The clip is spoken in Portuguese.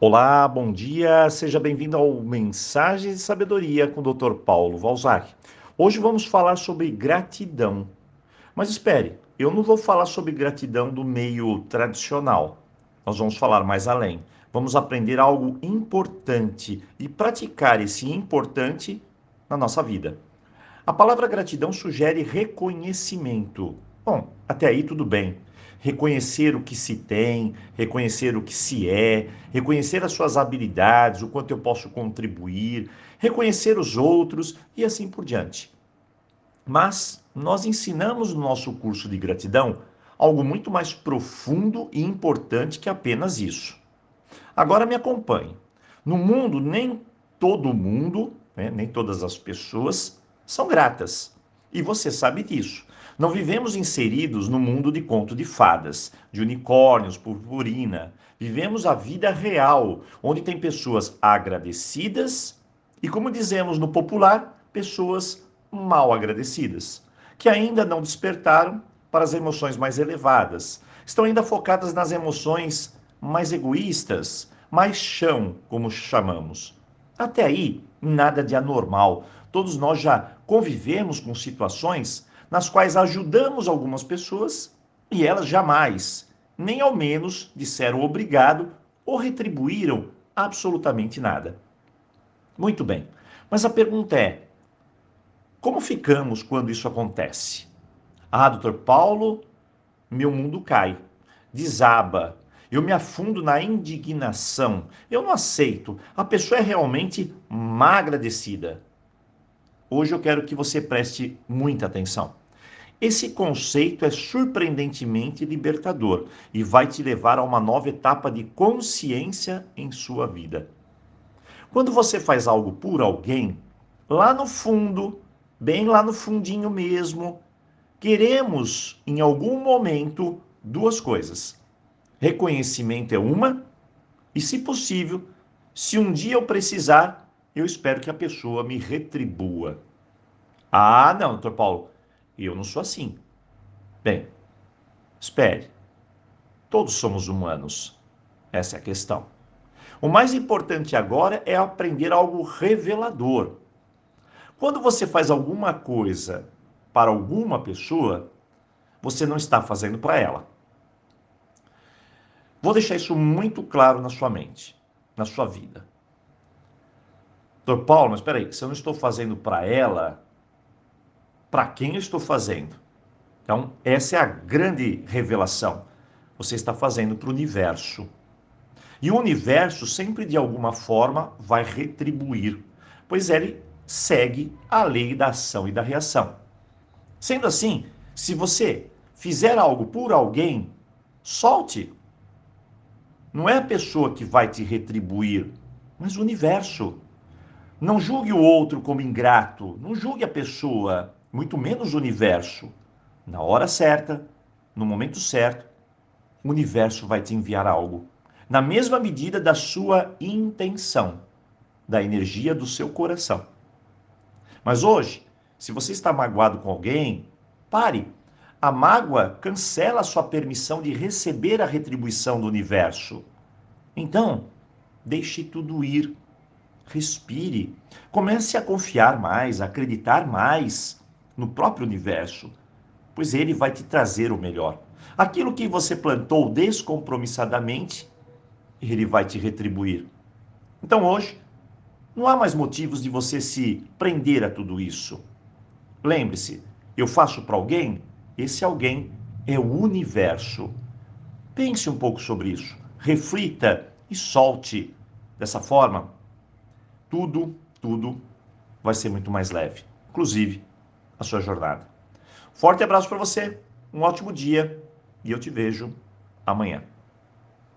Olá, bom dia, seja bem-vindo ao Mensagens de Sabedoria com o Dr. Paulo Valzac. Hoje vamos falar sobre gratidão. Mas espere, eu não vou falar sobre gratidão do meio tradicional. Nós vamos falar mais além. Vamos aprender algo importante e praticar esse importante na nossa vida. A palavra gratidão sugere reconhecimento. Bom, até aí tudo bem reconhecer o que se tem, reconhecer o que se é, reconhecer as suas habilidades, o quanto eu posso contribuir, reconhecer os outros e assim por diante. Mas nós ensinamos no nosso curso de gratidão algo muito mais profundo e importante que apenas isso. Agora me acompanhe. No mundo, nem todo mundo, né, nem todas as pessoas são gratas. E você sabe disso. Não vivemos inseridos no mundo de conto de fadas, de unicórnios, purpurina. Vivemos a vida real, onde tem pessoas agradecidas e, como dizemos no popular, pessoas mal agradecidas, que ainda não despertaram para as emoções mais elevadas. Estão ainda focadas nas emoções mais egoístas, mais chão, como chamamos. Até aí, nada de anormal. Todos nós já convivemos com situações nas quais ajudamos algumas pessoas e elas jamais, nem ao menos, disseram obrigado ou retribuíram absolutamente nada. Muito bem, mas a pergunta é: como ficamos quando isso acontece? Ah, doutor Paulo, meu mundo cai, desaba, eu me afundo na indignação, eu não aceito, a pessoa é realmente má agradecida. Hoje eu quero que você preste muita atenção. Esse conceito é surpreendentemente libertador e vai te levar a uma nova etapa de consciência em sua vida. Quando você faz algo por alguém, lá no fundo, bem lá no fundinho mesmo, queremos em algum momento duas coisas. Reconhecimento é uma, e se possível, se um dia eu precisar, eu espero que a pessoa me retribua. Ah, não, doutor Paulo, eu não sou assim. Bem, espere. Todos somos humanos. Essa é a questão. O mais importante agora é aprender algo revelador. Quando você faz alguma coisa para alguma pessoa, você não está fazendo para ela. Vou deixar isso muito claro na sua mente, na sua vida. Doutor Paulo, mas espera aí, se eu não estou fazendo para ela, para quem eu estou fazendo? Então, essa é a grande revelação. Você está fazendo para o universo. E o universo sempre de alguma forma vai retribuir, pois ele segue a lei da ação e da reação. Sendo assim, se você fizer algo por alguém, solte. Não é a pessoa que vai te retribuir, mas o universo. Não julgue o outro como ingrato, não julgue a pessoa, muito menos o universo. Na hora certa, no momento certo, o universo vai te enviar algo, na mesma medida da sua intenção, da energia do seu coração. Mas hoje, se você está magoado com alguém, pare. A mágoa cancela a sua permissão de receber a retribuição do universo. Então, deixe tudo ir respire, comece a confiar mais, a acreditar mais no próprio universo, pois ele vai te trazer o melhor. Aquilo que você plantou descompromissadamente, ele vai te retribuir. Então hoje, não há mais motivos de você se prender a tudo isso. Lembre-se, eu faço para alguém, esse alguém é o universo. Pense um pouco sobre isso, reflita e solte. Dessa forma, tudo, tudo vai ser muito mais leve, inclusive a sua jornada. Forte abraço para você, um ótimo dia e eu te vejo amanhã.